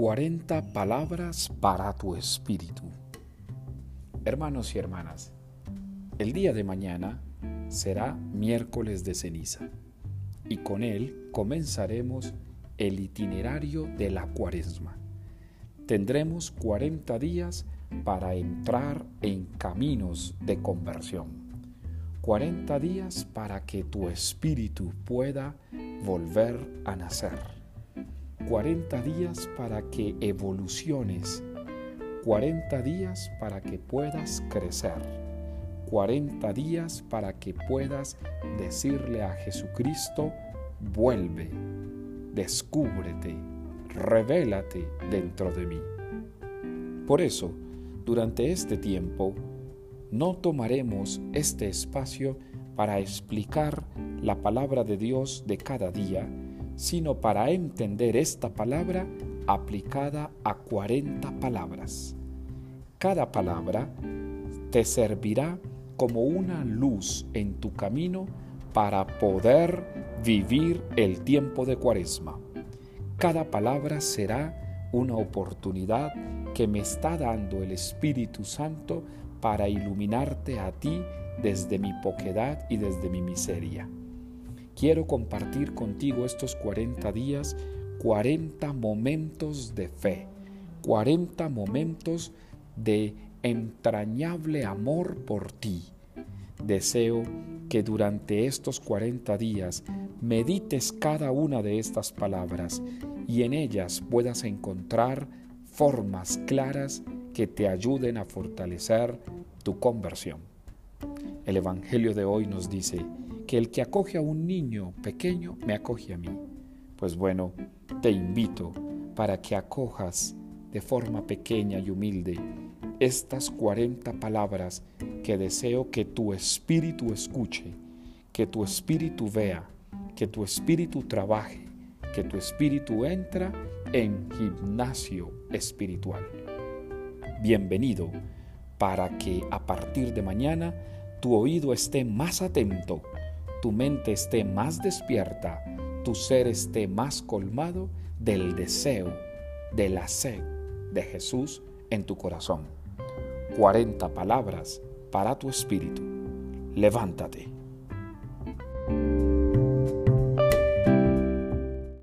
40 palabras para tu espíritu. Hermanos y hermanas, el día de mañana será miércoles de ceniza y con él comenzaremos el itinerario de la cuaresma. Tendremos 40 días para entrar en caminos de conversión. 40 días para que tu espíritu pueda volver a nacer 40 días para que evoluciones, 40 días para que puedas crecer, 40 días para que puedas decirle a Jesucristo, vuelve, descúbrete, revélate dentro de mí. Por eso, durante este tiempo, no tomaremos este espacio para explicar la palabra de Dios de cada día, sino para entender esta palabra aplicada a 40 palabras. Cada palabra te servirá como una luz en tu camino para poder vivir el tiempo de cuaresma. Cada palabra será una oportunidad que me está dando el Espíritu Santo para iluminarte a ti desde mi poquedad y desde mi miseria. Quiero compartir contigo estos 40 días, 40 momentos de fe, 40 momentos de entrañable amor por ti. Deseo que durante estos 40 días medites cada una de estas palabras y en ellas puedas encontrar formas claras que te ayuden a fortalecer tu conversión. El Evangelio de hoy nos dice, que el que acoge a un niño pequeño me acoge a mí. Pues bueno, te invito para que acojas de forma pequeña y humilde estas 40 palabras que deseo que tu espíritu escuche, que tu espíritu vea, que tu espíritu trabaje, que tu espíritu entra en gimnasio espiritual. Bienvenido para que a partir de mañana tu oído esté más atento tu mente esté más despierta, tu ser esté más colmado del deseo, de la sed de Jesús en tu corazón. 40 palabras para tu espíritu. Levántate.